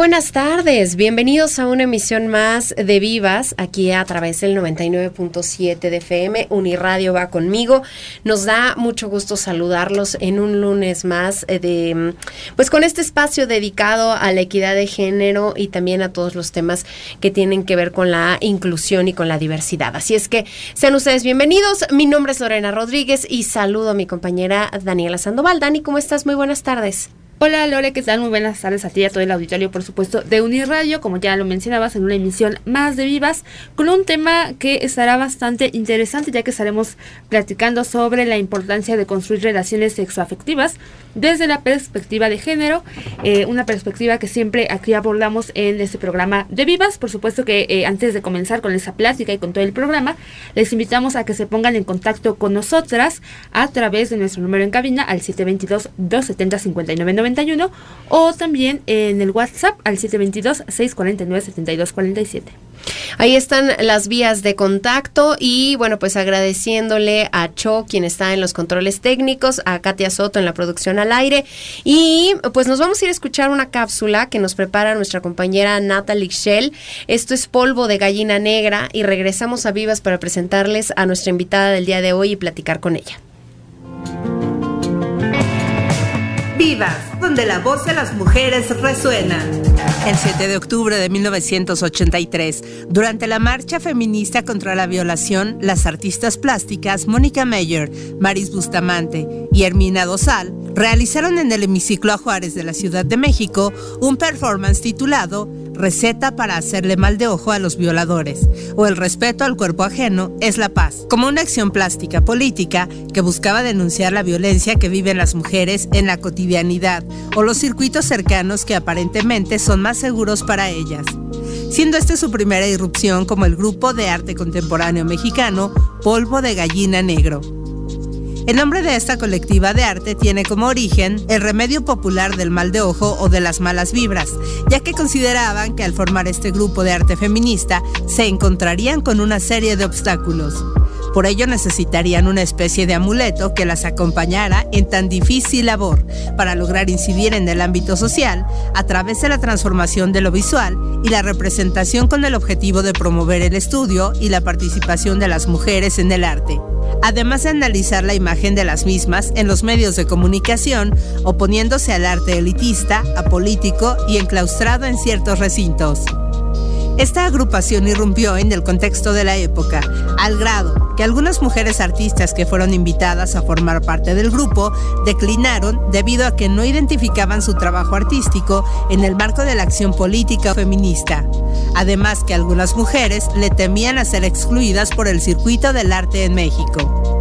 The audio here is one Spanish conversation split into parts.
Buenas tardes, bienvenidos a una emisión más de Vivas, aquí a través del 99.7 de FM, Uniradio va conmigo. Nos da mucho gusto saludarlos en un lunes más eh, de, pues con este espacio dedicado a la equidad de género y también a todos los temas que tienen que ver con la inclusión y con la diversidad. Así es que sean ustedes bienvenidos. Mi nombre es Lorena Rodríguez y saludo a mi compañera Daniela Sandoval. Dani, ¿cómo estás? Muy buenas tardes. Hola Lore, ¿qué tal? Muy buenas tardes a ti y a todo el auditorio, por supuesto, de Uniradio, como ya lo mencionabas, en una emisión más de Vivas, con un tema que estará bastante interesante, ya que estaremos platicando sobre la importancia de construir relaciones sexoafectivas desde la perspectiva de género, eh, una perspectiva que siempre aquí abordamos en este programa de Vivas. Por supuesto que eh, antes de comenzar con esa plática y con todo el programa, les invitamos a que se pongan en contacto con nosotras a través de nuestro número en cabina al 722-270-5990 o también en el WhatsApp al 722-649-7247. Ahí están las vías de contacto y bueno, pues agradeciéndole a Cho, quien está en los controles técnicos, a Katia Soto en la producción al aire y pues nos vamos a ir a escuchar una cápsula que nos prepara nuestra compañera Natalie Shell. Esto es polvo de gallina negra y regresamos a Vivas para presentarles a nuestra invitada del día de hoy y platicar con ella. Vivas, donde la voz de las mujeres resuena. El 7 de octubre de 1983, durante la marcha feminista contra la violación, las artistas plásticas Mónica Meyer, Maris Bustamante y Hermina Dosal realizaron en el hemiciclo a Juárez de la Ciudad de México un performance titulado Receta para hacerle mal de ojo a los violadores o El respeto al cuerpo ajeno es la paz, como una acción plástica política que buscaba denunciar la violencia que viven las mujeres en la cotidianidad o los circuitos cercanos que aparentemente son más seguros para ellas. Siendo esta su primera irrupción como el grupo de arte contemporáneo mexicano Polvo de Gallina Negro. El nombre de esta colectiva de arte tiene como origen el remedio popular del mal de ojo o de las malas vibras, ya que consideraban que al formar este grupo de arte feminista se encontrarían con una serie de obstáculos. Por ello necesitarían una especie de amuleto que las acompañara en tan difícil labor para lograr incidir en el ámbito social a través de la transformación de lo visual y la representación con el objetivo de promover el estudio y la participación de las mujeres en el arte además de analizar la imagen de las mismas en los medios de comunicación, oponiéndose al arte elitista, apolítico y enclaustrado en ciertos recintos. Esta agrupación irrumpió en el contexto de la época, al grado que algunas mujeres artistas que fueron invitadas a formar parte del grupo declinaron debido a que no identificaban su trabajo artístico en el marco de la acción política feminista. Además que algunas mujeres le temían a ser excluidas por el circuito del arte en México.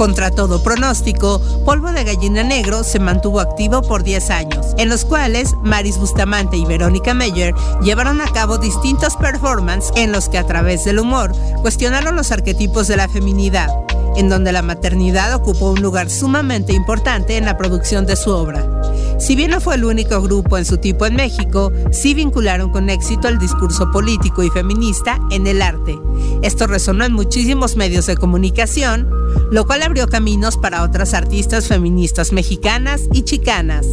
Contra todo pronóstico, Polvo de Gallina Negro se mantuvo activo por 10 años, en los cuales Maris Bustamante y Verónica Meyer llevaron a cabo distintos performances en los que a través del humor cuestionaron los arquetipos de la feminidad, en donde la maternidad ocupó un lugar sumamente importante en la producción de su obra. Si bien no fue el único grupo en su tipo en México, sí vincularon con éxito el discurso político y feminista en el arte. Esto resonó en muchísimos medios de comunicación, lo cual abrió caminos para otras artistas feministas mexicanas y chicanas.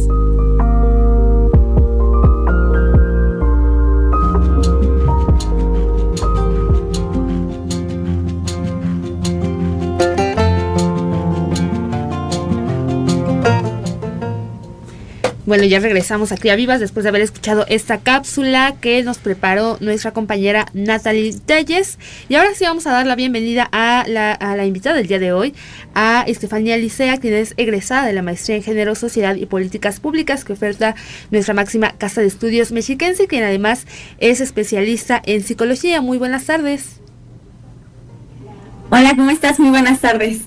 Bueno, ya regresamos aquí a Vivas después de haber escuchado esta cápsula que nos preparó nuestra compañera Natalie Telles. Y ahora sí vamos a dar la bienvenida a la, a la invitada del día de hoy, a Estefanía Licea, quien es egresada de la Maestría en Género, Sociedad y Políticas Públicas que oferta nuestra máxima casa de estudios mexiquense, quien además es especialista en psicología. Muy buenas tardes. Hola, ¿cómo estás? Muy buenas tardes.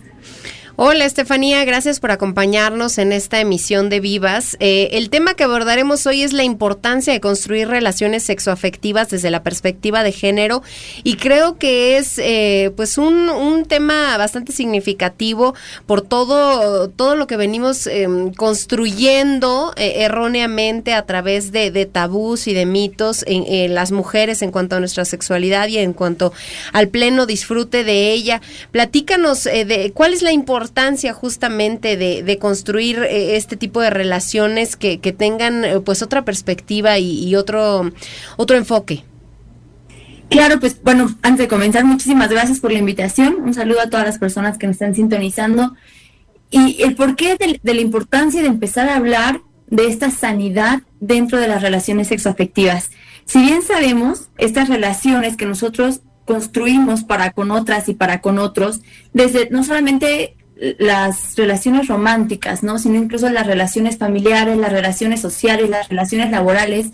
Hola Estefanía, gracias por acompañarnos en esta emisión de Vivas. Eh, el tema que abordaremos hoy es la importancia de construir relaciones sexoafectivas desde la perspectiva de género y creo que es eh, pues un, un, tema bastante significativo por todo, todo lo que venimos eh, construyendo eh, erróneamente a través de, tabús y de mitos en, en, las mujeres en cuanto a nuestra sexualidad y en cuanto al pleno disfrute de ella. Platícanos de cuál es la importancia importancia justamente de, de construir eh, este tipo de relaciones que, que tengan eh, pues otra perspectiva y, y, otro, otro enfoque. Claro, pues bueno, antes de comenzar, muchísimas gracias por la invitación. Un saludo a todas las personas que nos están sintonizando. Y el porqué de, de la importancia de empezar a hablar de esta sanidad dentro de las relaciones sexoafectivas. Si bien sabemos, estas relaciones que nosotros construimos para con otras y para con otros, desde no solamente las relaciones románticas, ¿no? Sino incluso las relaciones familiares, las relaciones sociales, las relaciones laborales,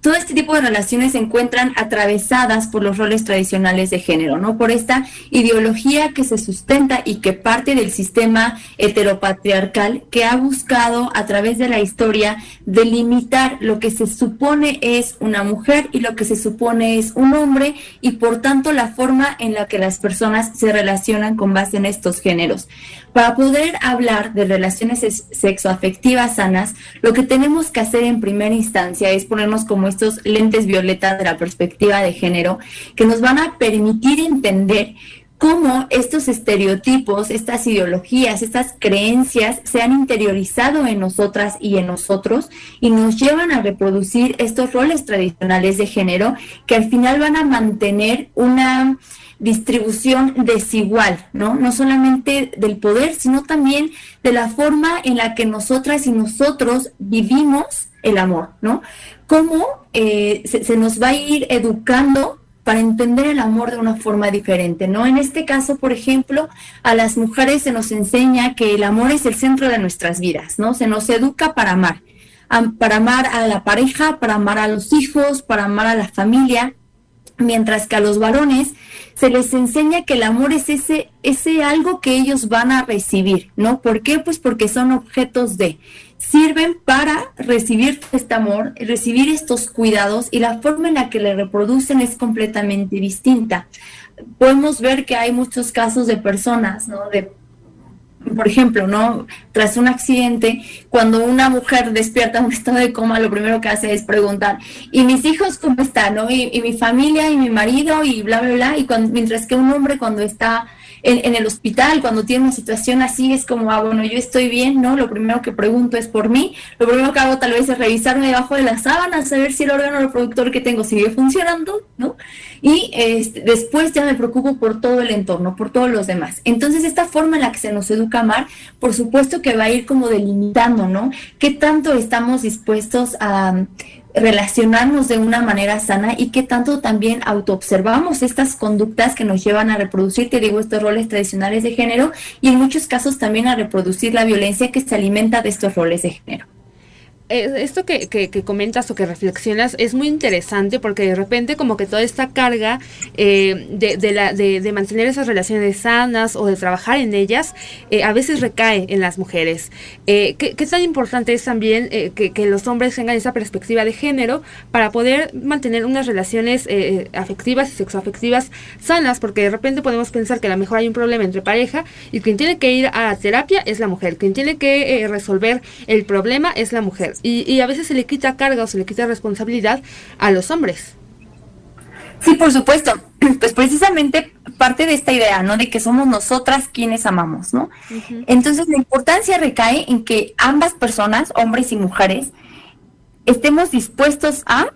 todo este tipo de relaciones se encuentran atravesadas por los roles tradicionales de género, ¿no? Por esta ideología que se sustenta y que parte del sistema heteropatriarcal que ha buscado a través de la historia delimitar lo que se supone es una mujer y lo que se supone es un hombre y por tanto la forma en la que las personas se relacionan con base en estos géneros. Para poder hablar de relaciones sexoafectivas sanas, lo que tenemos que hacer en primera instancia es ponernos como estos lentes violetas de la perspectiva de género que nos van a permitir entender cómo estos estereotipos, estas ideologías, estas creencias se han interiorizado en nosotras y en nosotros y nos llevan a reproducir estos roles tradicionales de género que al final van a mantener una distribución desigual, ¿no? No solamente del poder, sino también de la forma en la que nosotras y nosotros vivimos el amor, ¿no? Cómo eh, se, se nos va a ir educando para entender el amor de una forma diferente, ¿no? En este caso, por ejemplo, a las mujeres se nos enseña que el amor es el centro de nuestras vidas, ¿no? Se nos educa para amar, para amar a la pareja, para amar a los hijos, para amar a la familia, mientras que a los varones se les enseña que el amor es ese, ese algo que ellos van a recibir, ¿no? ¿Por qué? Pues porque son objetos de, sirven para recibir este amor, recibir estos cuidados y la forma en la que le reproducen es completamente distinta. Podemos ver que hay muchos casos de personas, ¿no? De por ejemplo, ¿no? Tras un accidente, cuando una mujer despierta en un estado de coma, lo primero que hace es preguntar, ¿y mis hijos cómo están? ¿no? Y, y mi familia y mi marido y bla, bla, bla. Y mientras que un hombre cuando está en, en, el hospital, cuando tiene una situación así, es como, ah, bueno, yo estoy bien, ¿no? Lo primero que pregunto es por mí. Lo primero que hago tal vez es revisarme debajo de las sábanas, saber si el órgano reproductor que tengo sigue funcionando, ¿no? Y este, después ya me preocupo por todo el entorno, por todos los demás. Entonces, esta forma en la que se nos educa a amar, por supuesto que va a ir como delimitando, ¿no? ¿Qué tanto estamos dispuestos a relacionarnos de una manera sana y qué tanto también autoobservamos estas conductas que nos llevan a reproducir, te digo, estos roles tradicionales de género y en muchos casos también a reproducir la violencia que se alimenta de estos roles de género esto que, que, que, comentas o que reflexionas es muy interesante porque de repente como que toda esta carga eh, de, de, la, de, de, mantener esas relaciones sanas o de trabajar en ellas eh, a veces recae en las mujeres. Eh, ¿qué, ¿qué, tan importante es también eh, que, que, los hombres tengan esa perspectiva de género para poder mantener unas relaciones eh, afectivas y sexoafectivas sanas? Porque de repente podemos pensar que a lo mejor hay un problema entre pareja y quien tiene que ir a terapia es la mujer, quien tiene que resolver el problema es la mujer y, y, a veces se le quita carga o se le quita responsabilidad a los hombres. Sí, por supuesto. Pues precisamente parte de esta idea, ¿no? De que somos nosotras quienes amamos, ¿no? Uh -huh. Entonces la importancia recae en que ambas personas, hombres y mujeres, estemos dispuestos a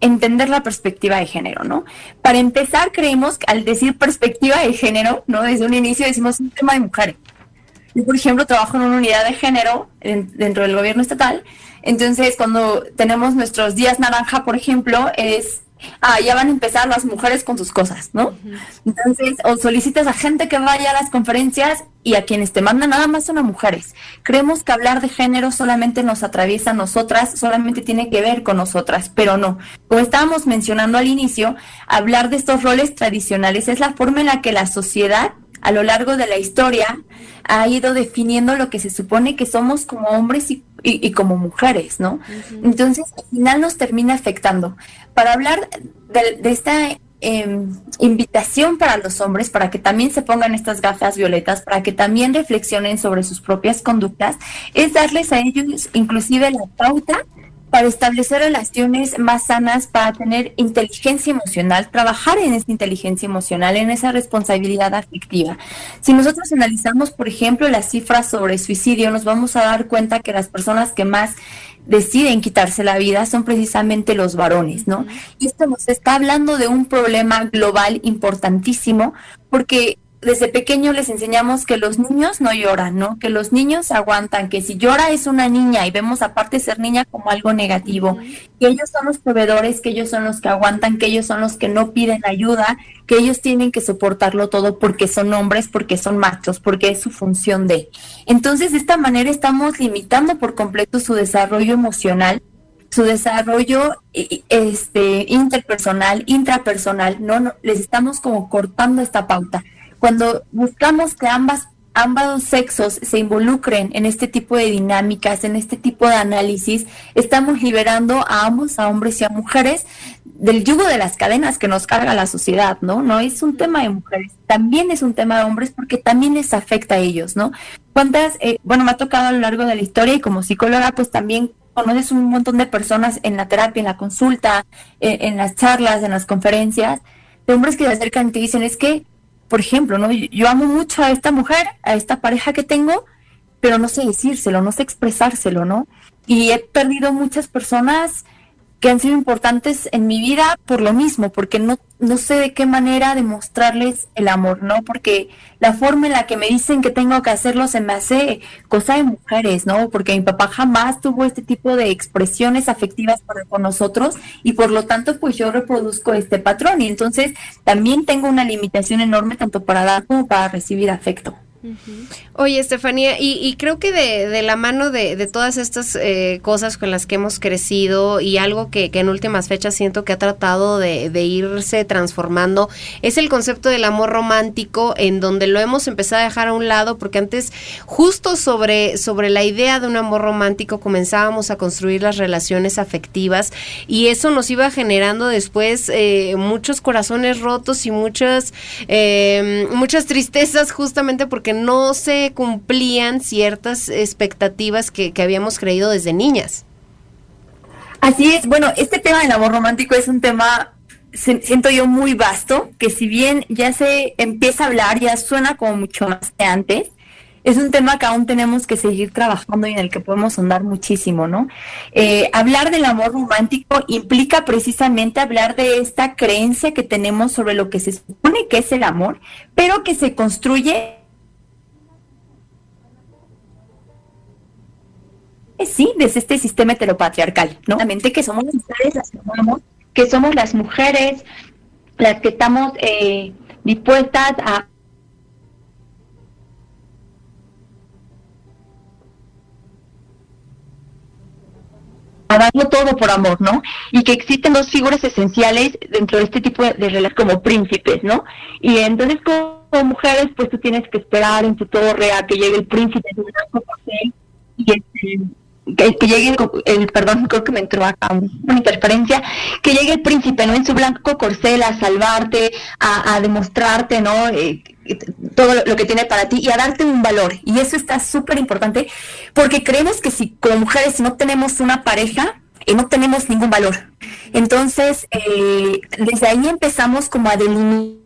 entender la perspectiva de género, ¿no? Para empezar, creemos que al decir perspectiva de género, ¿no? Desde un inicio decimos un tema de mujeres. Yo, por ejemplo, trabajo en una unidad de género dentro del gobierno estatal. Entonces, cuando tenemos nuestros días naranja, por ejemplo, es ah, ya van a empezar las mujeres con sus cosas, ¿no? Entonces, o solicitas a gente que vaya a las conferencias y a quienes te mandan nada más son a mujeres. Creemos que hablar de género solamente nos atraviesa a nosotras, solamente tiene que ver con nosotras, pero no. Como estábamos mencionando al inicio, hablar de estos roles tradicionales es la forma en la que la sociedad a lo largo de la historia ha ido definiendo lo que se supone que somos como hombres y, como mujeres, ¿no? Entonces, al final nos termina afectando. Para hablar de, esta em, invitación para los hombres, para que también se pongan estas gafas violetas, para que también reflexionen sobre sus propias conductas, es darles a ellos inclusive la pauta para establecer relaciones más sanas, para tener inteligencia emocional, trabajar en esa inteligencia emocional, en esa responsabilidad afectiva. Si nosotros analizamos, por ejemplo, las cifras sobre suicidio, nos vamos a dar cuenta que las personas que más deciden quitarse la vida son precisamente los varones, ¿no? Y esto nos está hablando de un problema global importantísimo porque desde pequeño les enseñamos que los niños no lloran, ¿no? Que los niños aguantan, que si llora es una niña y vemos aparte ser niña como algo negativo, que ellos son los proveedores, que ellos son los que aguantan, que ellos son los que no piden ayuda, que ellos tienen que soportarlo todo porque son hombres, porque son machos, porque es su función de. Entonces, de esta manera estamos limitando por completo su desarrollo emocional su desarrollo este interpersonal, intrapersonal, no, no les estamos como cortando esta pauta cuando buscamos que ambas ambos sexos se involucren en este tipo de dinámicas, en este tipo de análisis, estamos liberando a ambos, a hombres y a mujeres, del yugo de las cadenas que nos carga la sociedad, ¿no? No es un tema de mujeres, también es un tema de hombres porque también les afecta a ellos, ¿no? ¿Cuántas, eh, bueno, me ha tocado a lo largo de la historia y como psicóloga, pues también conoces un montón de personas en la terapia, en la consulta, eh, en las charlas, en las conferencias, de hombres que se acercan y te dicen, es que por ejemplo, ¿no? Yo amo mucho a esta mujer, a esta pareja que tengo, pero no sé decírselo, no sé expresárselo, ¿no? Y he perdido muchas personas que han sido importantes en mi vida por lo mismo, porque no, no sé de qué manera demostrarles el amor, ¿no? Porque la forma en la que me dicen que tengo que hacerlo se me hace cosa de mujeres, ¿no? Porque mi papá jamás tuvo este tipo de expresiones afectivas para con nosotros y por lo tanto pues yo reproduzco este patrón y entonces también tengo una limitación enorme tanto para dar como para recibir afecto. Oye, Estefanía, y, creo que de, la mano de, todas estas eh, cosas con las que hemos crecido y algo que, en últimas fechas siento que ha tratado de, irse transformando, es el concepto del amor romántico, en donde lo hemos empezado a dejar a un lado, porque antes, justo sobre, sobre la idea de un amor romántico, comenzábamos a construir las relaciones afectivas y eso nos iba generando después eh, muchos corazones rotos y muchas, eh, muchas tristezas, justamente porque no se cumplían ciertas expectativas que, habíamos creído desde niñas. Así es, bueno, este tema del amor romántico es un tema siento yo muy vasto, que si bien ya se empieza a hablar, ya suena como mucho más que antes, es un tema que aún tenemos que seguir trabajando y en el que podemos andar muchísimo, ¿no? Eh, hablar del amor romántico implica precisamente hablar de esta creencia que tenemos sobre lo que se supone que es el amor, pero que se construye sí, desde este sistema heteropatriarcal, ¿no? que somos las mujeres las que somos las mujeres las que estamos eh, dispuestas a darlo todo por amor, ¿no? Y que existen dos figuras esenciales dentro de este tipo de, relaciones como príncipes, ¿no? Y entonces como mujeres, pues tú tienes que esperar en tu torre a que llegue el príncipe de un y este que, llegue el, perdón, creo que me entró acá una interferencia, que llegue el príncipe, ¿no? En su blanco corcel a salvarte, a, demostrarte, ¿no? Eh, todo lo que tiene para ti y a darte un valor. Y eso está súper importante porque creemos que si como mujeres no tenemos una pareja, y no tenemos ningún valor. Entonces, eh, desde ahí empezamos como a delimitar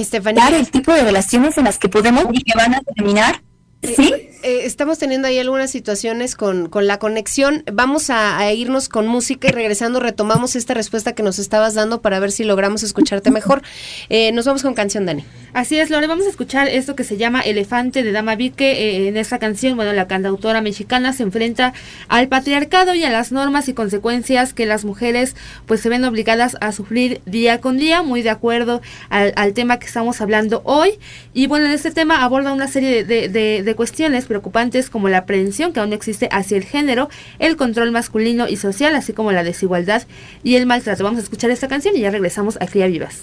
Estefanía. el tipo de relaciones en las que podemos y que van a terminar. ¿Sí? eh, estamos teniendo ahí algunas situaciones con, con la conexión. Vamos a, a irnos con música y regresando retomamos esta respuesta que nos estabas dando para ver si logramos escucharte mejor. Eh, nos vamos con canción, Dani. Así es, Lore, vamos a escuchar esto que se llama Elefante de Dama Vique. Eh, en esta canción, bueno, la cantautora mexicana se enfrenta al patriarcado y a las normas y consecuencias que las mujeres pues se ven obligadas a sufrir día con día, muy de acuerdo al, al tema que estamos hablando hoy. Y bueno, en este tema aborda una serie de, de, de cuestiones preocupantes como la prevención que aún existe hacia el género, el control masculino y social, así como la desigualdad y el maltrato. Vamos a escuchar esta canción y ya regresamos a Cría Vivas.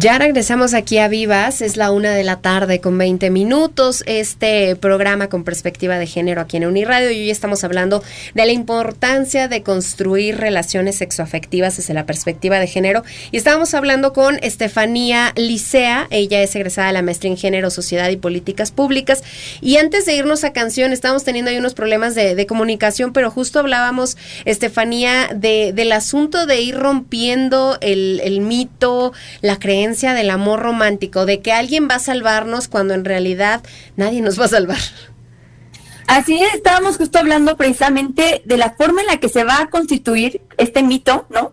Ya regresamos aquí a Vivas, es la una de la tarde con 20 minutos, este programa con perspectiva de género aquí en Uniradio y hoy estamos hablando de la importancia de construir relaciones sexoafectivas desde la perspectiva de género y estábamos hablando con Estefanía Licea, ella es egresada de la maestría en género, sociedad y políticas públicas y antes de irnos a canción estábamos teniendo ahí unos problemas de, comunicación, pero justo hablábamos, Estefanía, de, del asunto de ir rompiendo el mito, la creencia del amor romántico, de que alguien va a salvarnos cuando en realidad nadie nos va a salvar. Así es, estábamos justo hablando precisamente de la forma en la que se va a constituir este mito, ¿no?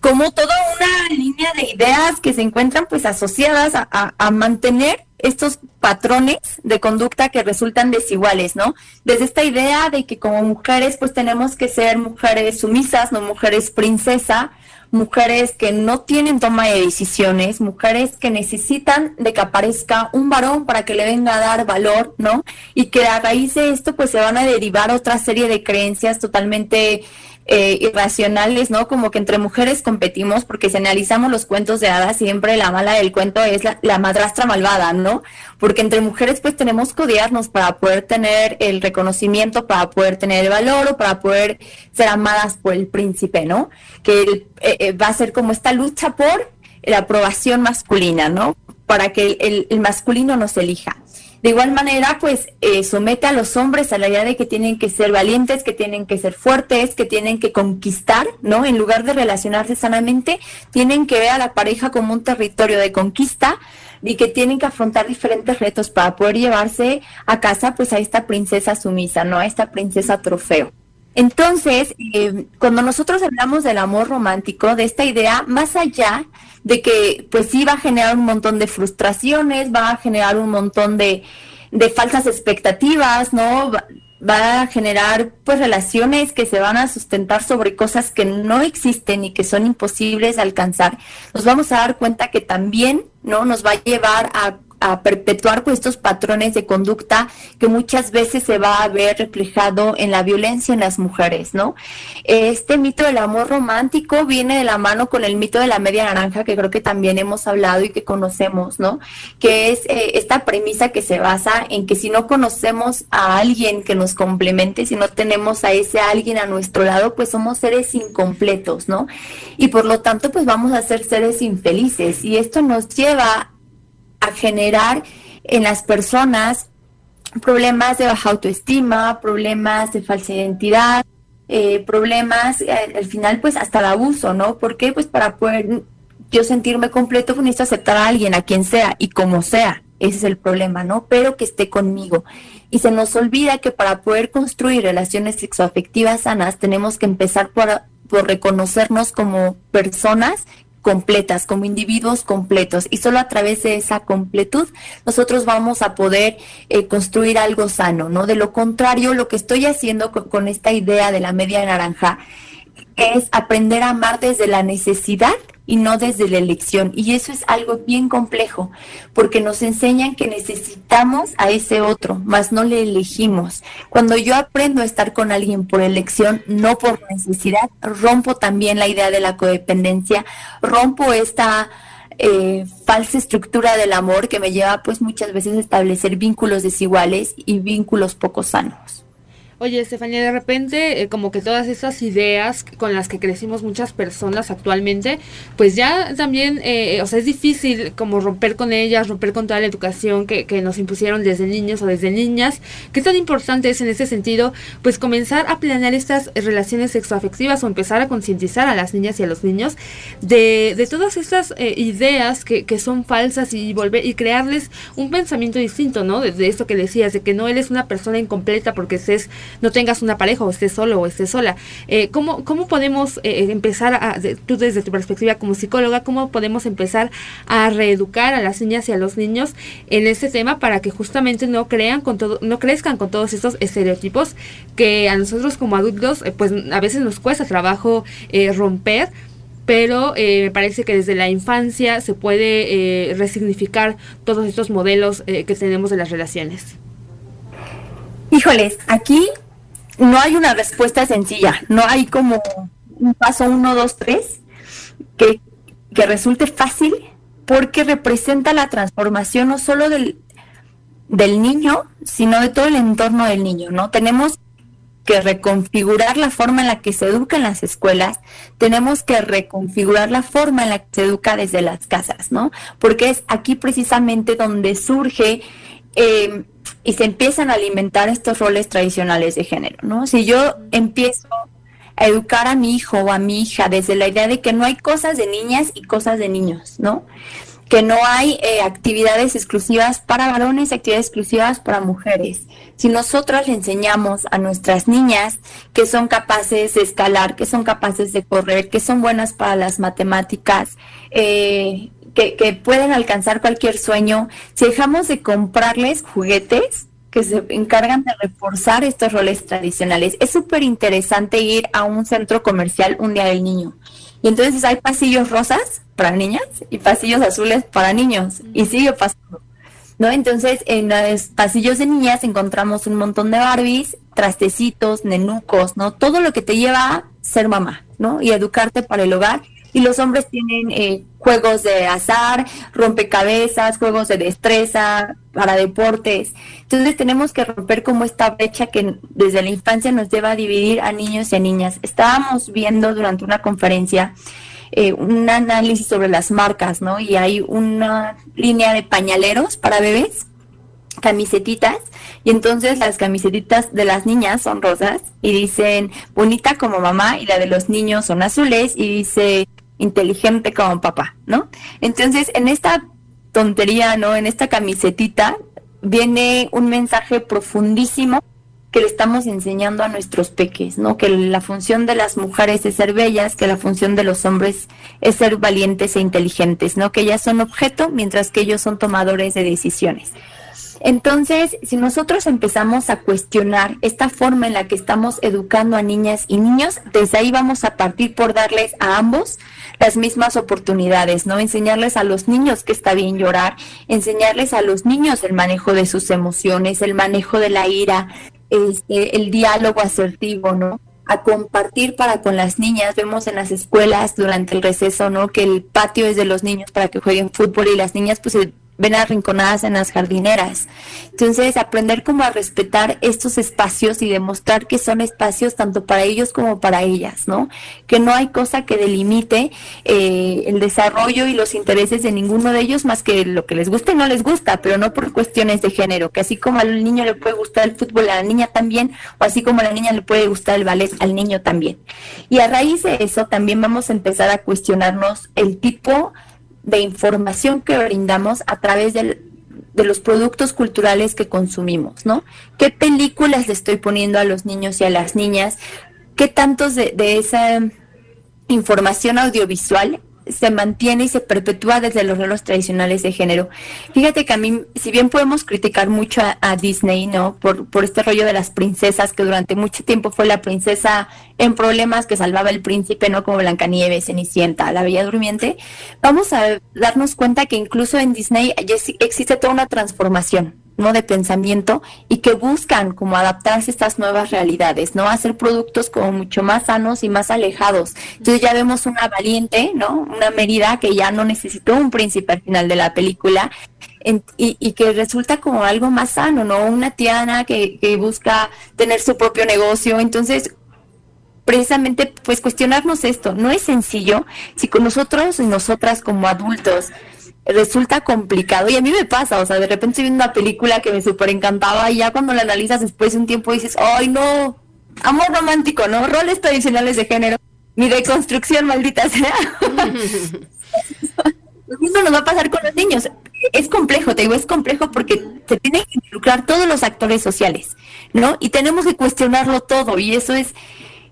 Como toda una línea de ideas que se encuentran pues asociadas a, a- a mantener estos patrones de conducta que resultan desiguales, ¿no? Desde esta idea de que como mujeres pues tenemos que ser mujeres sumisas, no mujeres princesa, mujeres que no tienen toma de decisiones, mujeres que necesitan de que aparezca un varón para que le venga a dar valor, ¿no? Y que a raíz de esto pues se van a derivar otra serie de creencias totalmente eh, irracionales, ¿no? Como que entre mujeres competimos, porque si analizamos los cuentos de hadas, siempre la mala del cuento es la, madrastra malvada, ¿no? Porque entre mujeres pues tenemos que odiarnos para poder tener el reconocimiento, para poder tener el valor o para poder ser amadas por el príncipe, ¿no? Que el- eh, eh, va a ser como esta lucha por la aprobación masculina, ¿no? Para que el, el masculino nos elija. De igual manera, pues eh, somete a los hombres a la idea de que tienen que ser valientes, que tienen que ser fuertes, que tienen que conquistar, ¿no? En lugar de relacionarse sanamente, tienen que ver a la pareja como un territorio de conquista y que tienen que afrontar diferentes retos para poder llevarse a casa, pues a esta princesa sumisa, ¿no? A esta princesa trofeo. Entonces, eh, cuando nosotros hablamos del amor romántico, de esta idea, más allá de que pues sí va a generar un montón de frustraciones, va a generar un montón de, de falsas expectativas, ¿no? Va, va a generar pues relaciones que se van a sustentar sobre cosas que no existen y que son imposibles de alcanzar. Nos vamos a dar cuenta que también, ¿no? Nos va a llevar a a perpetuar estos patrones de conducta que muchas veces se va a ver reflejado en la violencia en las mujeres, ¿no? Este mito del amor romántico viene de la mano con el mito de la media naranja que creo que también hemos hablado y que conocemos, ¿no? Que es eh, esta premisa que se basa en que si no conocemos a alguien que nos complemente, si no tenemos a ese alguien a nuestro lado, pues somos seres incompletos, ¿no? Y por lo tanto, pues vamos a ser seres infelices y esto nos lleva generar en las personas problemas de baja autoestima, problemas de falsa identidad, eh, problemas eh, al final pues hasta el abuso, ¿no? ¿Por qué? Pues para poder yo sentirme completo pues necesito aceptar a alguien, a quien sea y como sea. Ese es el problema, ¿no? Pero que esté conmigo. Y se nos olvida que para poder construir relaciones sexoafectivas sanas tenemos que empezar por, por reconocernos como personas completas, como individuos completos. Y solo a través de esa completud nosotros vamos a poder eh, construir algo sano, ¿no? De lo contrario, lo que estoy haciendo con, con esta idea de la media naranja es aprender a amar desde la necesidad y no desde la elección. Y eso es algo bien complejo, porque nos enseñan que necesitamos a ese otro, más no le elegimos. Cuando yo aprendo a estar con alguien por elección, no por necesidad, rompo también la idea de la codependencia, rompo esta eh, falsa estructura del amor que me lleva pues muchas veces a establecer vínculos desiguales y vínculos poco sanos. Oye, Estefanía, de repente, eh, como que todas estas ideas con las que crecimos muchas personas actualmente, pues ya también, eh, o sea, es difícil como romper con ellas, romper con toda la educación que, que nos impusieron desde niños o desde niñas. ¿Qué tan importante es en ese sentido, pues comenzar a planear estas relaciones sexoafectivas o empezar a concientizar a las niñas y a los niños de, de todas estas eh, ideas que, que son falsas y volver y crearles un pensamiento distinto, ¿no? De, de esto que decías, de que no eres una persona incompleta porque estés no tengas una pareja o estés solo o estés sola. Eh, ¿cómo, ¿Cómo podemos eh, empezar, a, de- tú desde tu perspectiva como psicóloga, cómo podemos empezar a reeducar a las niñas y a los niños en este tema para que justamente no crean con todo, no crezcan con todos estos estereotipos que a nosotros como adultos eh, pues a veces nos cuesta trabajo eh, romper? pero eh, me parece que desde la infancia se puede eh, resignificar todos estos modelos eh, que tenemos de las relaciones. Híjoles, aquí no hay una respuesta sencilla, no hay como un paso uno, dos, tres, que, que resulte fácil porque representa la transformación no solo del, del niño, sino de todo el entorno del niño, ¿no? Tenemos que reconfigurar la forma en la que se educa en las escuelas, tenemos que reconfigurar la forma en la que se educa desde las casas, ¿no? Porque es aquí precisamente donde surge eh, y se empiezan a alimentar estos roles tradicionales de género, ¿no? Si yo empiezo a educar a mi hijo o a mi hija desde la idea de que no hay cosas de niñas y cosas de niños, ¿no? Que no hay eh, actividades exclusivas para varones y actividades exclusivas para mujeres. Si nosotras le enseñamos a nuestras niñas que son capaces de escalar, que son capaces de correr, que son buenas para las matemáticas, eh, que, que pueden alcanzar cualquier sueño, si dejamos de comprarles juguetes, que se encargan de reforzar estos roles tradicionales. Es súper interesante ir a un centro comercial un día del niño. Y entonces hay pasillos rosas para niñas y pasillos azules para niños. Y sigue pasando. ¿No? Entonces, en los pasillos de niñas encontramos un montón de Barbies, trastecitos, nenucos, ¿no? Todo lo que te lleva a ser mamá, ¿no? Y educarte para el hogar y los hombres tienen eh, juegos de azar, rompecabezas, juegos de destreza, para deportes. Entonces tenemos que romper como esta brecha que desde la infancia nos lleva a dividir a niños y a niñas. Estábamos viendo durante una conferencia eh, un análisis sobre las marcas, ¿no? Y hay una línea de pañaleros para bebés camisetitas y entonces las camisetitas de las niñas son rosas y dicen bonita como mamá y la de los niños son azules y dice inteligente como papá, ¿no? Entonces, en esta tontería, ¿no? En esta camisetita viene un mensaje profundísimo que le estamos enseñando a nuestros peques, ¿no? Que la función de las mujeres es ser bellas, que la función de los hombres es ser valientes e inteligentes, ¿no? Que ellas son objeto mientras que ellos son tomadores de decisiones. Entonces, si nosotros empezamos a cuestionar esta forma en la que estamos educando a niñas y niños, desde ahí vamos a partir por darles a ambos las mismas oportunidades, ¿no? Enseñarles a los niños que está bien llorar, enseñarles a los niños el manejo de sus emociones, el manejo de la ira, este, el diálogo asertivo, ¿no? a compartir para con las niñas. Vemos en las escuelas durante el receso, ¿no? Que el patio es de los niños para que jueguen fútbol y las niñas pues se ven arrinconadas en las jardineras. Entonces, aprender como a respetar estos espacios y demostrar que son espacios tanto para ellos como para ellas, ¿no? Que no hay cosa que delimite eh, el desarrollo y los intereses de ninguno de ellos más que lo que les gusta y no les gusta, pero no por cuestiones de género, que así como al niño le puede gustar el fútbol, a la niña también, o así como a la niña le puede gustar el ballet, al niño también. Y a raíz de eso también vamos a empezar a cuestionarnos el tipo de información que brindamos a través de los productos culturales que consumimos, ¿no? ¿Qué películas le estoy poniendo a los niños y a las niñas? ¿Qué tantos de, de esa información audiovisual se mantiene y se perpetúa desde los roles tradicionales de género. Fíjate que a mí, si bien podemos criticar mucho a, a, Disney, ¿no? Por, por este rollo de las princesas, que durante mucho tiempo fue la princesa en problemas que salvaba el príncipe, ¿no? Como Blancanieves, Cenicienta, la Bella Durmiente, vamos a darnos cuenta que incluso en Disney existe toda una transformación, ¿no? De pensamiento y que buscan como adaptarse a estas nuevas realidades, ¿no? Hacer productos como mucho más sanos y más alejados. Entonces ya vemos una valiente, ¿no? Una Mérida que ya no necesitó un príncipe al final de la película y, y, que resulta como algo más sano, ¿no? Una Tiana que, que busca tener su propio negocio. Entonces, precisamente pues cuestionarnos esto. No es sencillo si con nosotros y nosotras como adultos resulta complicado y a mí me pasa, o sea, de repente estoy viendo una película que me súper encantaba y ya cuando la analizas después de un tiempo dices, ay no, amor romántico, ¿no? Roles tradicionales de género, mi deconstrucción maldita sea. Lo mismo nos va a pasar con los niños. Es complejo, te digo, es complejo porque se tienen que involucrar todos los actores sociales, ¿no? Y tenemos que cuestionarlo todo y eso es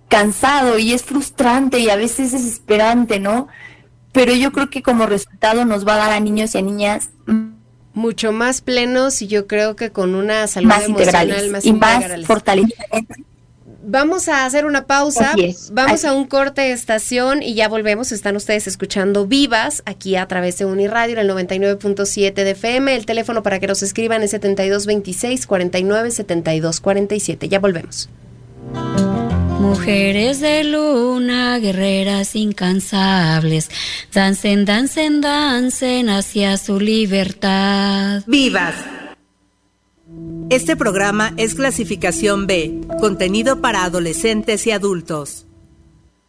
cansado y es frustrante y a veces es desesperante, ¿no? Pero yo creo que como resultado nos va a dar a niños y a niñas mucho más plenos y yo creo que con una salud más emocional más y integrales. más fortalecidas. Vamos a hacer una pausa, es, vamos así a un corte de estación y ya volvemos. Están ustedes escuchando Vivas aquí a través de Uniradio en el 99.7 de FM. El teléfono para que nos escriban es 7226 49 72 47. Ya volvemos. Mujeres de luna, guerreras incansables, dancen, dancen, dancen hacia su libertad. ¡Vivas! Este programa es clasificación B, contenido para adolescentes y adultos.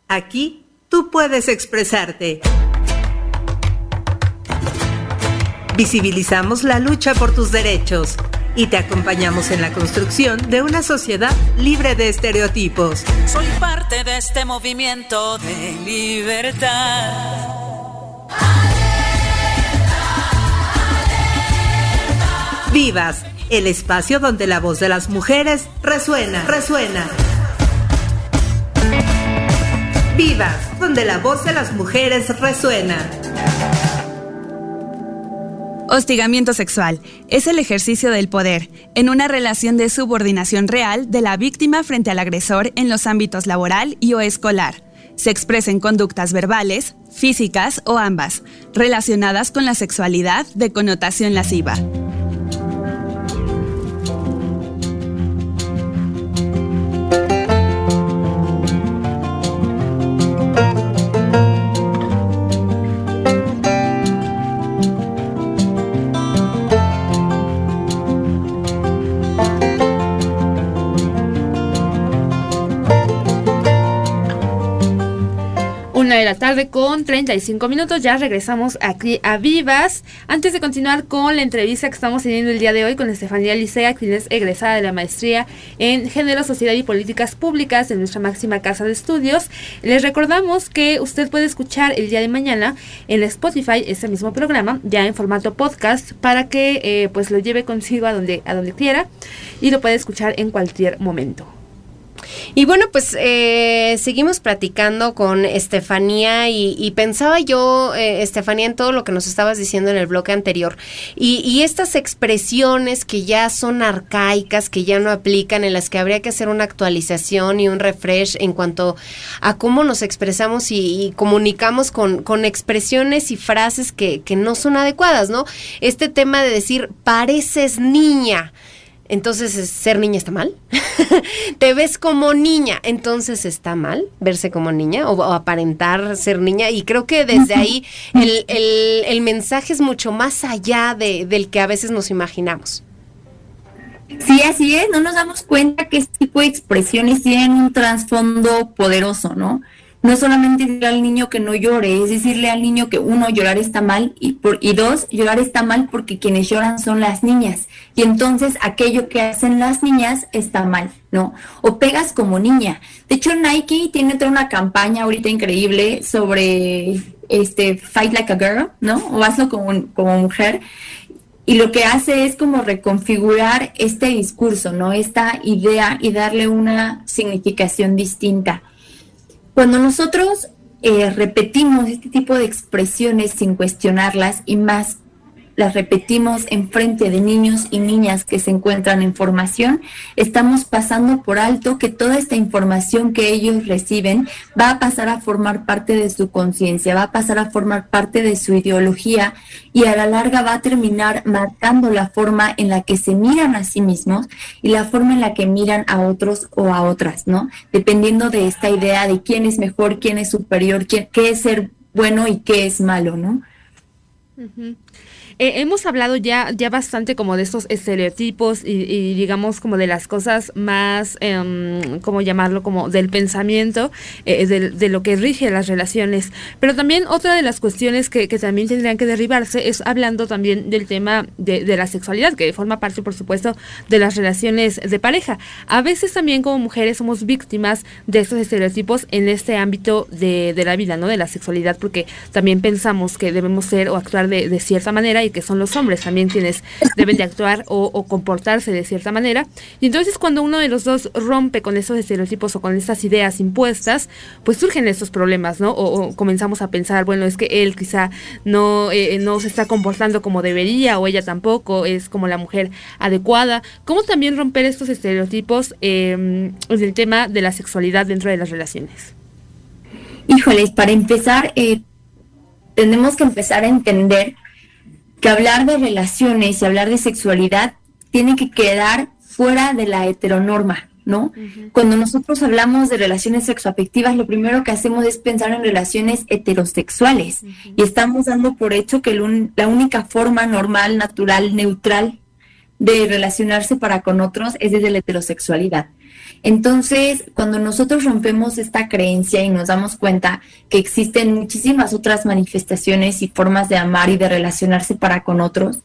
Aquí tú puedes expresarte. Visibilizamos la lucha por tus derechos y te acompañamos en la construcción de una sociedad libre de estereotipos. Soy parte de este movimiento de libertad. Vivas, el espacio donde la voz de las mujeres resuena, resuena. Vivas, donde la voz de las mujeres resuena. Hostigamiento sexual es el ejercicio del poder en una relación de subordinación real de la víctima frente al agresor en los ámbitos laboral y o escolar. Se expresa en conductas verbales, físicas o ambas, relacionadas con la sexualidad de connotación lasciva. La tarde con 35 minutos. Ya regresamos aquí a Vivas. Antes de continuar con la entrevista que estamos teniendo el día de hoy con Estefanía Licea, quien es egresada de la maestría en Género, Sociedad y Políticas Públicas de nuestra máxima casa de estudios, les recordamos que usted puede escuchar el día de mañana en Spotify ese mismo programa, ya en formato podcast, para que eh, pues lo lleve consigo a donde, a donde quiera y lo puede escuchar en cualquier momento. Y bueno, pues eh, seguimos platicando con Estefanía y, y pensaba yo, eh, Estefanía, en todo lo que nos estabas diciendo en el bloque anterior. Y, y estas expresiones que ya son arcaicas, que ya no aplican, en las que habría que hacer una actualización y un refresh en cuanto a cómo nos expresamos y, y comunicamos con, con expresiones y frases que, que no son adecuadas, ¿no? Este tema de decir, pareces niña. Entonces, ¿es- ¿ser niña está mal? ¿Te ves como niña? Entonces, ¿está mal verse como niña o, o aparentar ser niña? Y creo que desde ahí el, el- el mensaje es mucho más allá de- del que a veces nos imaginamos. Sí, así es, no nos damos cuenta que este tipo de expresiones tienen un trasfondo poderoso, ¿no? No solamente decirle al niño que no llore, es decirle al niño que uno, llorar está mal y, por, y dos, llorar está mal porque quienes lloran son las niñas y entonces aquello que hacen las niñas está mal, ¿no? O pegas como niña. De hecho, Nike tiene toda una campaña ahorita increíble sobre este Fight Like a Girl, ¿no? O hazlo como, como mujer y lo que hace es como reconfigurar este discurso, ¿no? Esta idea y darle una significación distinta. Cuando nosotros eh, repetimos este tipo de expresiones sin cuestionarlas y más las repetimos en frente de niños y niñas que se encuentran en formación, estamos pasando por alto que toda esta información que ellos reciben va a pasar a formar parte de su conciencia, va a pasar a formar parte de su ideología y a la larga va a terminar marcando la forma en la que se miran a sí mismos y la forma en la que miran a otros o a otras, ¿no? Dependiendo de esta idea de quién es mejor, quién es superior, quién, qué es ser bueno y qué es malo, ¿no? Eh, hemos hablado ya, ya bastante como de estos estereotipos y, y digamos como de las cosas más, em, ¿cómo llamarlo? Como del pensamiento, eh, de, de lo que rige las relaciones. Pero también otra de las cuestiones que, también tendrían que derribarse es hablando también del tema de, la sexualidad, que forma parte, por supuesto, de las relaciones de pareja. A veces también como mujeres somos víctimas de estos estereotipos en este ámbito de, la vida, ¿no? De la sexualidad, porque también pensamos que debemos ser o actuar de, de cierta manera que son los hombres también quienes deben de actuar o, comportarse de cierta manera. Y entonces cuando uno de los dos rompe con esos estereotipos o con estas ideas impuestas, pues surgen estos problemas, ¿no? O, comenzamos a pensar, bueno, es que él quizá no, eh, no se está comportando como debería o ella tampoco es como la mujer adecuada. ¿Cómo también romper estos estereotipos eh, en el tema de la sexualidad dentro de las relaciones? Híjoles, para empezar, eh, tenemos que empezar a entender que hablar de relaciones y hablar de sexualidad tiene que quedar fuera de la heteronorma, ¿no? Cuando nosotros hablamos de relaciones sexoafectivas, lo primero que hacemos es pensar en relaciones heterosexuales y estamos dando por hecho que la única forma normal, natural, neutral de relacionarse para con otros es desde la heterosexualidad. Entonces, cuando nosotros rompemos esta creencia y nos damos cuenta que existen muchísimas otras manifestaciones y formas de amar y de relacionarse para con otros,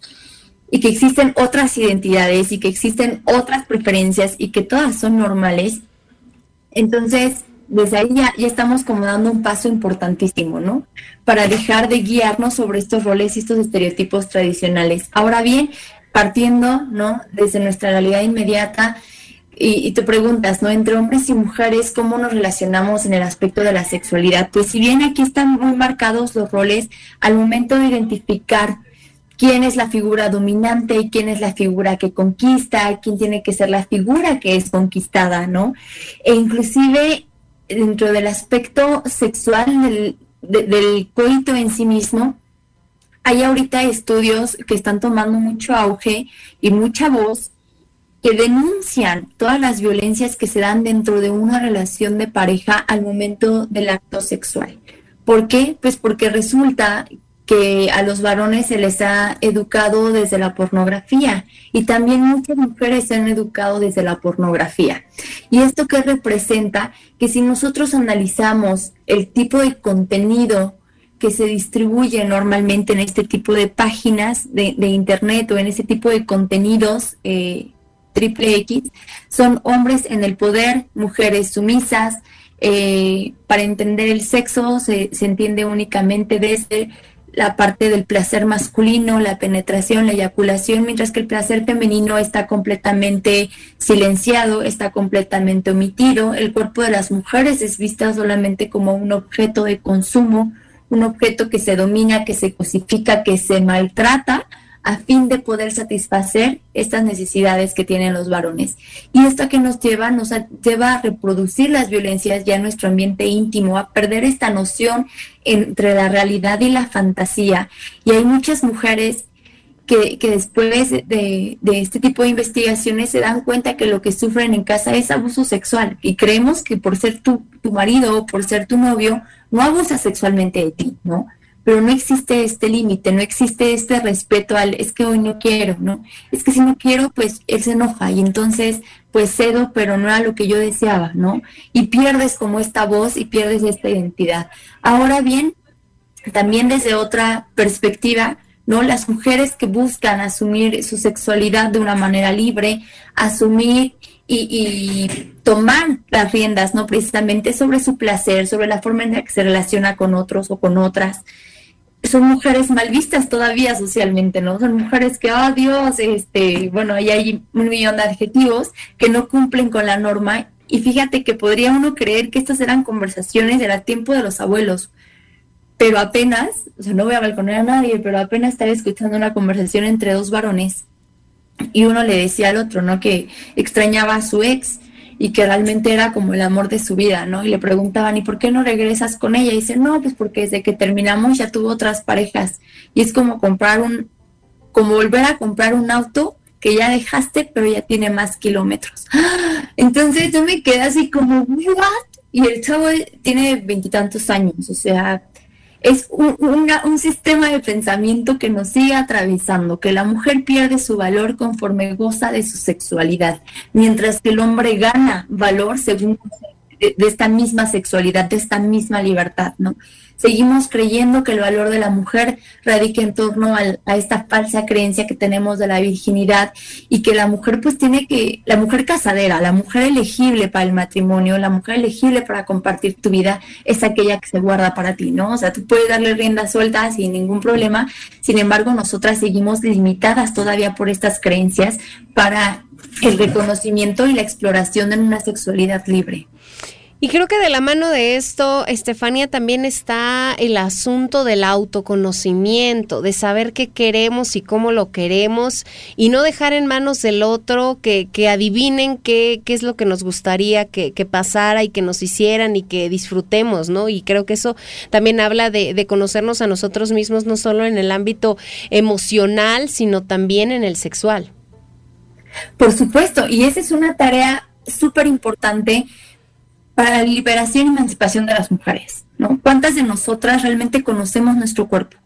y que existen otras identidades y que existen otras preferencias y que todas son normales, entonces desde ahí ya, estamos como dando un paso importantísimo, ¿no? Para dejar de guiarnos sobre estos roles y estos estereotipos tradicionales. Ahora bien, partiendo, ¿no? Desde nuestra realidad inmediata, y, y, te preguntas, ¿no? Entre hombres y mujeres, ¿cómo nos relacionamos en el aspecto de la sexualidad? Pues si bien aquí están muy marcados los roles, al momento de identificar quién es la figura dominante y quién es la figura que conquista, quién tiene que ser la figura que es conquistada, ¿no? E inclusive dentro del aspecto sexual del, del coito en sí mismo, hay ahorita estudios que están tomando mucho auge y mucha voz que denuncian todas las violencias que se dan dentro de una relación de pareja al momento del acto sexual. ¿Por qué? Pues porque resulta que a los varones se les ha educado desde la pornografía y también muchas mujeres se han educado desde la pornografía. ¿Y esto qué representa? Que si nosotros analizamos el tipo de contenido que se distribuye normalmente en este tipo de páginas de, internet o en ese tipo de contenidos eh, triple X, son hombres en el poder, mujeres sumisas, eh, para entender el sexo se, se entiende únicamente desde la parte del placer masculino, la penetración, la eyaculación, mientras que el placer femenino está completamente silenciado, está completamente omitido. El cuerpo de las mujeres es vista solamente como un objeto de consumo, un objeto que se domina, que se cosifica, que se maltrata a fin de poder satisfacer estas necesidades que tienen los varones. Y esto que nos lleva, nos lleva a reproducir las violencias ya en nuestro ambiente íntimo, a perder esta noción entre la realidad y la fantasía. Y hay muchas mujeres que, después de, este tipo de investigaciones se dan cuenta que lo que sufren en casa es abuso sexual y creemos que por ser tu, tu marido o por ser tu novio no abusa sexualmente de ti, ¿no? Pero no existe este límite, no existe este respeto al es que hoy no quiero, ¿no? Es que si no quiero, pues él se enoja y entonces pues cedo, pero no era lo que yo deseaba, ¿no? Y pierdes como esta voz y pierdes esta identidad. Ahora bien, también desde otra perspectiva, ¿no? Las mujeres que buscan asumir su sexualidad de una manera libre, asumir y, y, tomar las riendas, ¿no? Precisamente sobre su placer, sobre la forma en la que se relaciona con otros o con otras, son mujeres mal vistas todavía socialmente, ¿no? Son mujeres que, oh Dios, este, bueno, ahí hay un millón de adjetivos que no cumplen con la norma. Y fíjate que podría uno creer que estas eran conversaciones del tiempo de los abuelos, pero apenas, o sea, no voy a balconear a nadie, pero apenas estaba escuchando una conversación entre dos varones y uno le decía al otro, ¿no? Que extrañaba a su ex y que realmente era como el amor de su vida, ¿no? Y le preguntaban, ¿y por qué no regresas con ella? Y dice, no, pues porque desde que terminamos ya tuvo otras parejas. Y es como comprar un, como volver a comprar un auto que ya dejaste, pero ya tiene más kilómetros. Entonces yo me quedé así como, ¿what? Y el chavo tiene veintitantos años, o sea, es un, un, sistema de pensamiento que nos sigue atravesando, que la mujer pierde su valor conforme goza de su sexualidad, mientras que el hombre gana valor según de, de esta misma sexualidad, de esta misma libertad, ¿no? Seguimos creyendo que el valor de la mujer radica en torno a, esta falsa creencia que tenemos de la virginidad y que la mujer pues tiene que, la mujer casadera, la mujer elegible para el matrimonio, la mujer elegible para compartir tu vida es aquella que se guarda para ti, ¿no? O sea, tú puedes darle rienda suelta sin ningún problema, sin embargo nosotras seguimos limitadas todavía por estas creencias para el reconocimiento y la exploración de una sexualidad libre. Y creo que de la mano de esto, Estefania, también está el asunto del autoconocimiento, de saber qué queremos y cómo lo queremos, y no dejar en manos del otro que, que adivinen qué, qué es lo que nos gustaría que, pasara y que nos hicieran y que disfrutemos, ¿no? Y creo que eso también habla de, de conocernos a nosotros mismos, no solo en el ámbito emocional, sino también en el sexual. Por supuesto, y esa es una tarea súper importante para la liberación y emancipación de las mujeres, ¿no? ¿Cuántas de nosotras realmente conocemos nuestro cuerpo?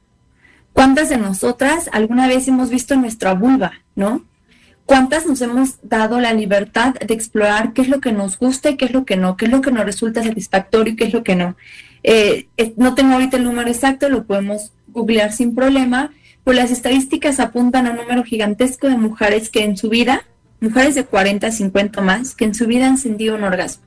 ¿Cuántas de nosotras alguna vez hemos visto nuestra vulva, ¿no? ¿Cuántas nos hemos dado la libertad de explorar qué es lo que nos gusta y qué es lo que no, qué es lo que nos resulta satisfactorio y qué es lo que no? Eh, no tengo ahorita el número exacto, lo podemos googlear sin problema, pero las estadísticas apuntan a un número gigantesco de mujeres que en su vida, mujeres de 40, 50 más, que en su vida han sentido un orgasmo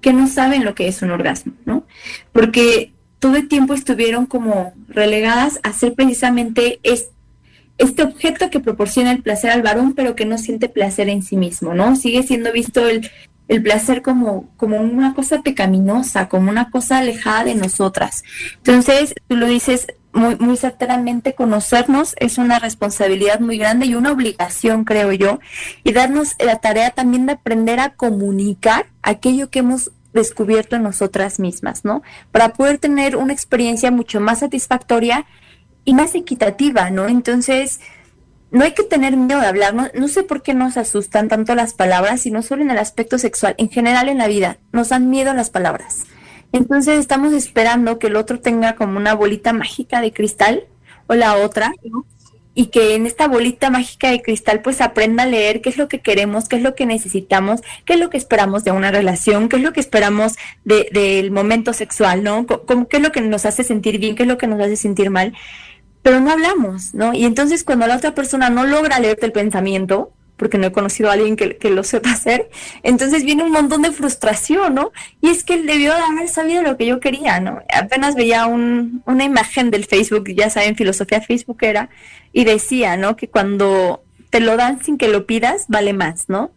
que no saben lo que es un orgasmo, ¿no? Porque todo el tiempo estuvieron como relegadas a ser precisamente este objeto que proporciona el placer al varón, pero que no siente placer en sí mismo, ¿no? Sigue siendo visto el, el placer como, como una cosa pecaminosa, como una cosa alejada de nosotras. Entonces, tú lo dices, muy, muy certeramente conocernos es una responsabilidad muy grande y una obligación, creo yo, y darnos la tarea también de aprender a comunicar aquello que hemos descubierto en nosotras mismas, ¿no? Para poder tener una experiencia mucho más satisfactoria y más equitativa, ¿no? Entonces, no hay que tener miedo de hablar, no, no sé por qué nos asustan tanto las palabras, y no solo en el aspecto sexual, en general en la vida, nos dan miedo las palabras. Entonces estamos esperando que el otro tenga como una bolita mágica de cristal o la otra, y que en esta bolita mágica de cristal pues aprenda a leer qué es lo que queremos, qué es lo que necesitamos, qué es lo que esperamos de una relación, qué es lo que esperamos del momento sexual, ¿no? qué es lo que nos hace sentir bien, qué es lo que nos hace sentir mal, pero no hablamos, ¿no? Y entonces cuando la otra persona no logra leerte el pensamiento, porque no he conocido a alguien que, lo sepa hacer. Entonces viene un montón de frustración, ¿no? Y es que él debió de haber sabido lo que yo quería, ¿no? Apenas veía una imagen del Facebook, ya saben, filosofía Facebook era, y decía, ¿no? Que cuando te lo dan sin que lo pidas, vale más, ¿no?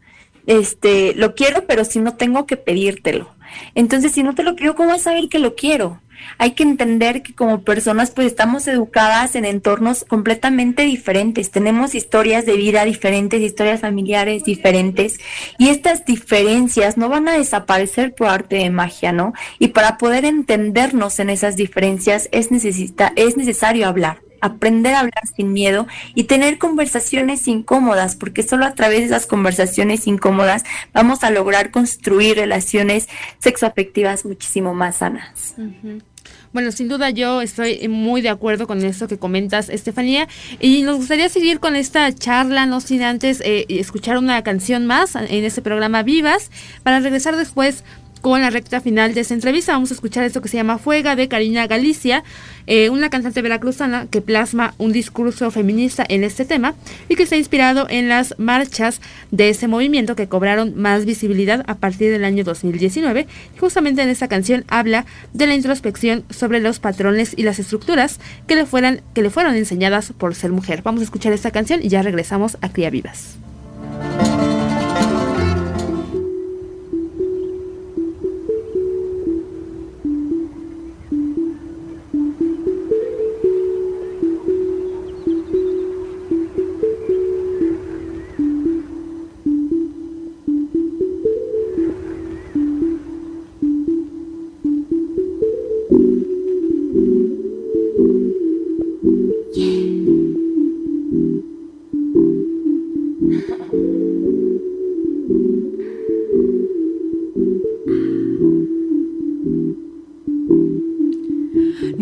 Este, lo quiero, pero si no tengo que pedírtelo. Entonces, si no te lo pido, ¿cómo vas a saber que lo quiero? Hay que entender que como personas pues estamos educadas en entornos completamente diferentes, tenemos historias de vida diferentes, historias familiares diferentes y estas diferencias no van a desaparecer por arte de magia, ¿no? Y para poder entendernos en esas diferencias es, necesita, es necesario hablar aprender a hablar sin miedo y tener conversaciones incómodas, porque solo a través de esas conversaciones incómodas vamos a lograr construir relaciones sexoafectivas muchísimo más sanas. Bueno, sin duda yo estoy muy de acuerdo con esto que comentas, Estefanía, y nos gustaría seguir con esta charla, no sin antes eh, escuchar una canción más en este programa Vivas, para regresar después con la recta final de esta entrevista. Vamos a escuchar esto que se llama Fuega de Karina Galicia, eh, una cantante veracruzana que plasma un discurso feminista en este tema y que está inspirado en las marchas de ese movimiento que cobraron más visibilidad a partir del año 2019. Y justamente en esta canción habla de la introspección sobre los patrones y las estructuras que le, que le fueron enseñadas por ser mujer. Vamos a escuchar esta canción y ya regresamos a Cría Vivas.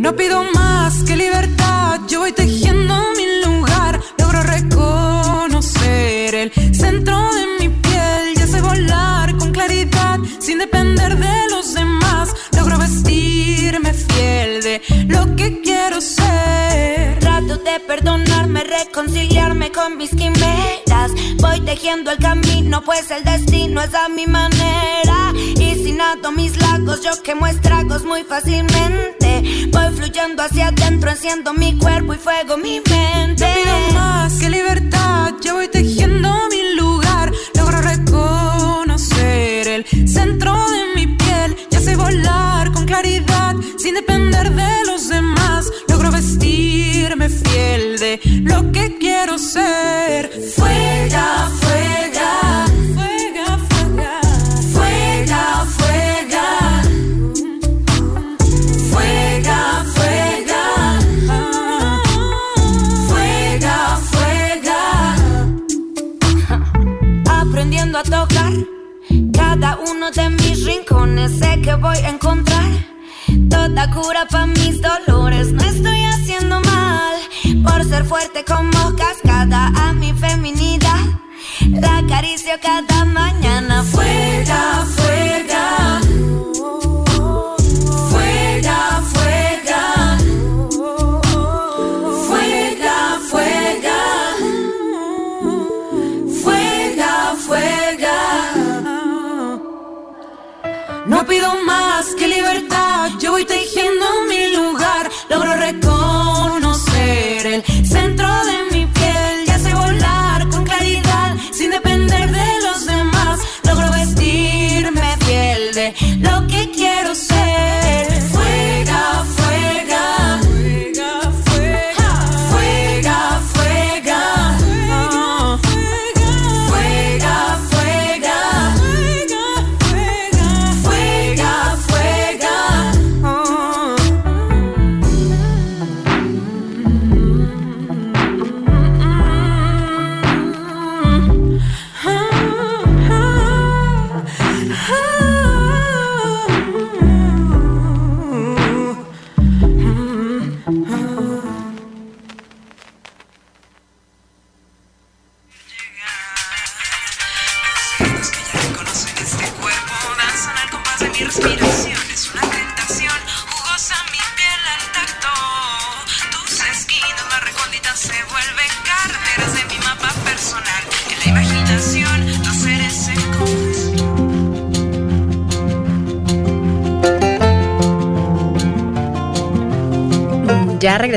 No pido más que libertad, yo voy tejiendo perdonarme, reconciliarme con mis quimeras. Voy tejiendo el camino, pues el destino es a mi manera. Y sin ato mis lagos, yo quemo estragos muy fácilmente. Voy fluyendo hacia adentro, enciendo mi cuerpo y fuego mi mente. No más que libertad, yo voy tejiendo mi lugar. Logro reconocer el centro de mi piel. Ya sé volar con claridad, sin depender de de lo que quiero ser. Fuega, fuega. uno de mis rincones sé que voy a encontrar toda cura para mis dolores. No estoy haciendo por ser fuerte como cascada a mi feminidad. La acaricio cada mañana. Fuega, fuega. Fuega, fuega. Fuega, fuega. Fuega, fuega. No pido más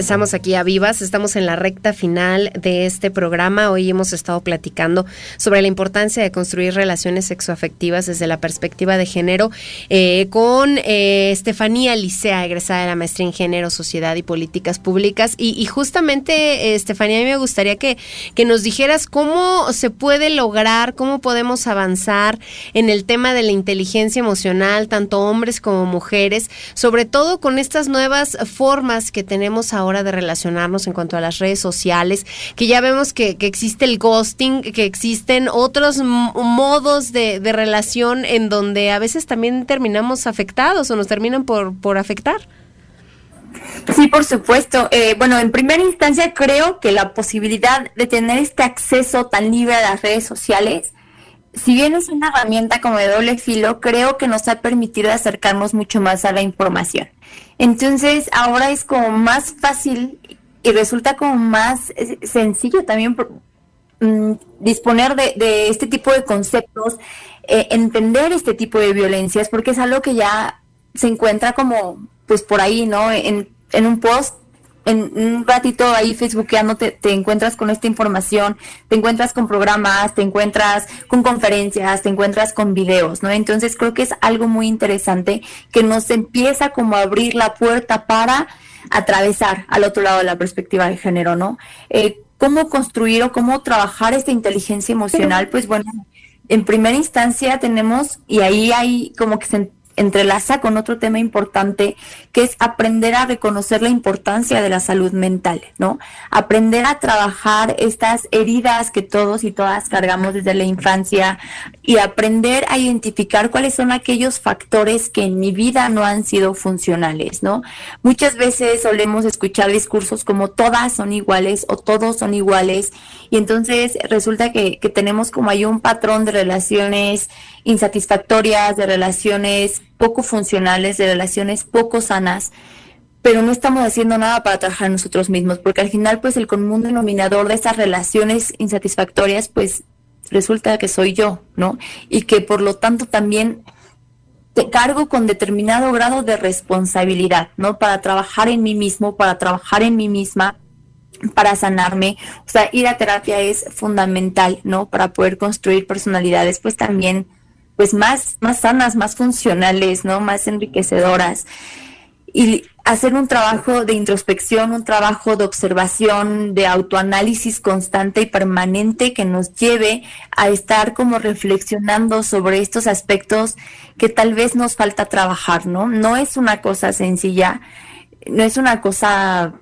regresamos aquí a Vivas, estamos en la recta final de este programa. Hoy hemos estado platicando sobre la importancia de construir relaciones sexoafectivas desde la perspectiva de género eh, con eh, Estefanía Licea, egresada de la maestría en género, sociedad y políticas públicas. Y, justamente, eh, Estefanía, a mí me gustaría que, que nos dijeras cómo se puede lograr, cómo podemos avanzar en el tema de la inteligencia emocional, tanto hombres como mujeres, sobre todo con estas nuevas formas que tenemos ahora de relacionarnos en cuanto a las redes sociales, que ya vemos que, que existe el ghosting, que existen otros modos de, de relación en donde a veces también terminamos afectados o nos terminan por, por afectar. Sí, por supuesto. Eh, bueno, en primera instancia creo que la posibilidad de tener este acceso tan libre a las redes sociales, si bien es una herramienta como de doble filo, creo que nos ha permitido acercarnos mucho más a la información. Entonces, ahora es como más fácil y resulta como más eh, sencillo también mm, disponer de, este tipo de conceptos, eh, entender este tipo de violencias, porque es algo que ya se encuentra como, pues por ahí, ¿no? En un post, en un ratito ahí facebookeando te, te encuentras con esta información, te encuentras con programas, te encuentras con conferencias, te encuentras con videos, ¿no? Entonces creo que es algo muy interesante que nos empieza como a abrir la puerta para atravesar al otro lado de la perspectiva de género, ¿no? Eh, ¿Cómo construir o cómo trabajar esta inteligencia emocional? Pues bueno, en primera instancia tenemos, y ahí hay como que se entrelaza con otro tema importante, que es aprender a reconocer la importancia de la salud mental, ¿no? Aprender a trabajar estas heridas que todos y todas cargamos desde la infancia y aprender a identificar cuáles son aquellos factores que en mi vida no han sido funcionales, ¿no? Muchas veces solemos escuchar discursos como todas son iguales o todos son iguales y entonces resulta que, que tenemos como ahí un patrón de relaciones insatisfactorias, de relaciones poco funcionales, de relaciones poco sanas, pero no estamos haciendo nada para trabajar nosotros mismos, porque al final pues el común denominador de estas relaciones insatisfactorias pues resulta que soy yo, ¿no? Y que por lo tanto también te cargo con determinado grado de responsabilidad, ¿no? Para trabajar en mí mismo, para trabajar en mí misma, para sanarme. O sea, ir a terapia es fundamental, ¿no? Para poder construir personalidades, pues también, pues más, más sanas, más funcionales, ¿no? Más enriquecedoras. Y hacer un trabajo de introspección, un trabajo de observación, de autoanálisis constante y permanente que nos lleve a estar como reflexionando sobre estos aspectos que tal vez nos falta trabajar, ¿no? No es una cosa sencilla, no es una cosa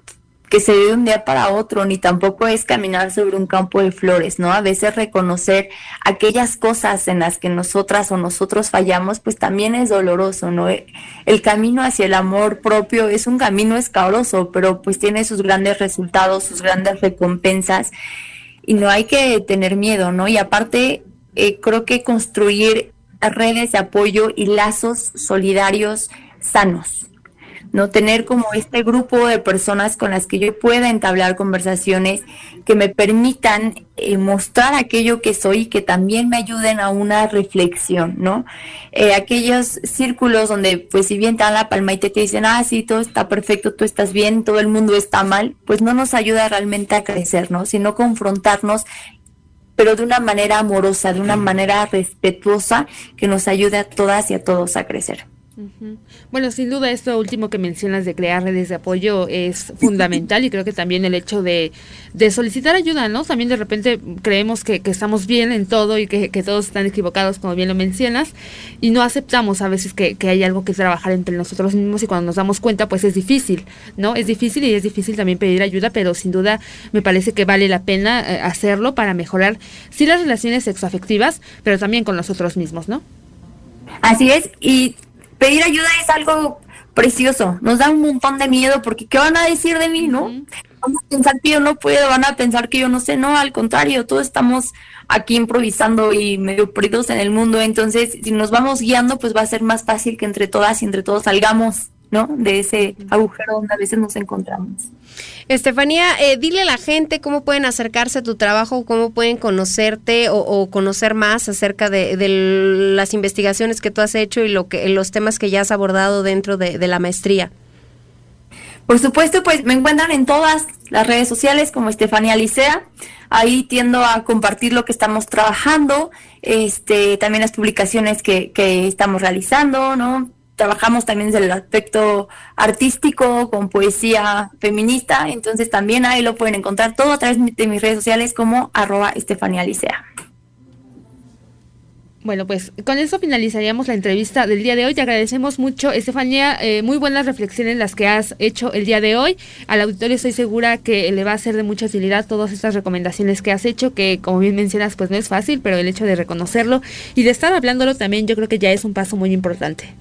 que se ve de un día para otro, ni tampoco es caminar sobre un campo de flores, ¿no? A veces reconocer aquellas cosas en las que nosotras o nosotros fallamos, pues también es doloroso, ¿no? El camino hacia el amor propio es un camino escabroso, pero pues tiene sus grandes resultados, sus grandes recompensas y no hay que tener miedo, ¿no? Y aparte, eh, creo que construir redes de apoyo y lazos solidarios sanos no tener como este grupo de personas con las que yo pueda entablar conversaciones que me permitan eh, mostrar aquello que soy y que también me ayuden a una reflexión, ¿no? Eh, aquellos círculos donde, pues, si bien te dan la palma y te, dicen, ah, sí, todo está perfecto, tú estás bien, todo el mundo está mal, pues no nos ayuda realmente a crecer, ¿no? Sino confrontarnos pero de una manera amorosa, de una manera respetuosa que nos ayude a todas y a todos a crecer. Bueno, sin duda esto último que mencionas de crear redes de apoyo es fundamental y creo que también el hecho de, solicitar ayuda, ¿no? También de repente creemos que, estamos bien en todo y que, todos están equivocados, como bien lo mencionas, y no aceptamos a veces que, hay algo que trabajar entre nosotros mismos y cuando nos damos cuenta pues es difícil, ¿no? Es difícil y es difícil también pedir ayuda, pero sin duda me parece que vale la pena eh, hacerlo para mejorar sí las relaciones sexoafectivas, pero también con nosotros mismos, ¿no? Así es, y pedir ayuda es algo precioso. Nos da un montón de miedo porque ¿qué van a decir de mí, no? Van a pensar que yo no puedo, van a pensar que yo no sé, no, al contrario, todos estamos aquí improvisando y medio perdidos en el mundo, entonces si nos vamos guiando, pues va a ser más fácil que entre todas y entre todos salgamos, ¿no? De ese agujero donde a veces nos encontramos. Estefanía, eh, dile a la gente cómo pueden acercarse a tu trabajo, cómo pueden conocerte o, conocer más acerca de, las investigaciones que tú has hecho y lo que, los temas que ya has abordado dentro de, la maestría. Por supuesto, pues me encuentran en todas las redes sociales como Estefanía Licea. Ahí tiendo a compartir lo que estamos trabajando, este, también las publicaciones que, que estamos realizando, ¿no? Trabajamos también desde el aspecto artístico, con poesía feminista, entonces también ahí lo pueden encontrar todo a través de mis redes sociales como arroba Estefanía Licea. Bueno, pues con eso finalizaríamos la entrevista del día de hoy. Te agradecemos mucho, Estefanía, eh, muy buenas reflexiones las que has hecho el día de hoy. Al auditorio estoy segura que le va a ser de mucha utilidad todas estas recomendaciones que has hecho, que como bien mencionas, pues no es fácil, pero el hecho de reconocerlo y de estar hablándolo también yo creo que ya es un paso muy importante.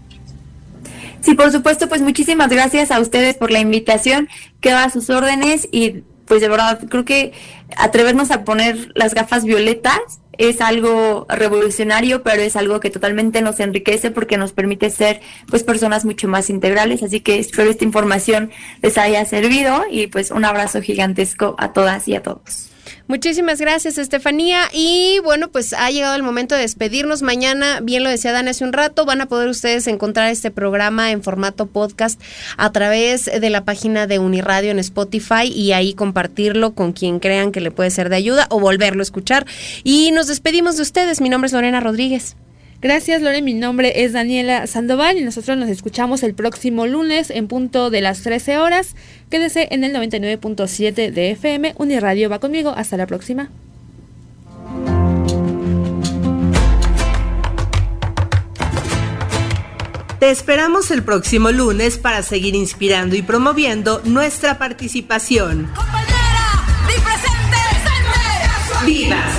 Sí, por supuesto, pues muchísimas gracias a ustedes por la invitación. Quedo a sus órdenes y pues de verdad creo que atrevernos a poner las gafas violetas es algo revolucionario, pero es algo que totalmente nos enriquece porque nos permite ser pues personas mucho más integrales. Así que espero esta información les haya servido y pues un abrazo gigantesco a todas y a todos. Muchísimas gracias, Estefanía. Y bueno, pues ha llegado el momento de despedirnos. Mañana, bien lo decía Dan hace un rato, van a poder ustedes encontrar este programa en formato podcast a través de la página de Uniradio en Spotify y ahí compartirlo con quien crean que le puede ser de ayuda o volverlo a escuchar. Y nos despedimos de ustedes. Mi nombre es Lorena Rodríguez. Gracias Lore, mi nombre es Daniela Sandoval y nosotros nos escuchamos el próximo lunes en punto de las 13 horas. Quédese en el 99.7 de FM, Uniradio va conmigo, hasta la próxima. Te esperamos el próximo lunes para seguir inspirando y promoviendo nuestra participación. ¡Vivas!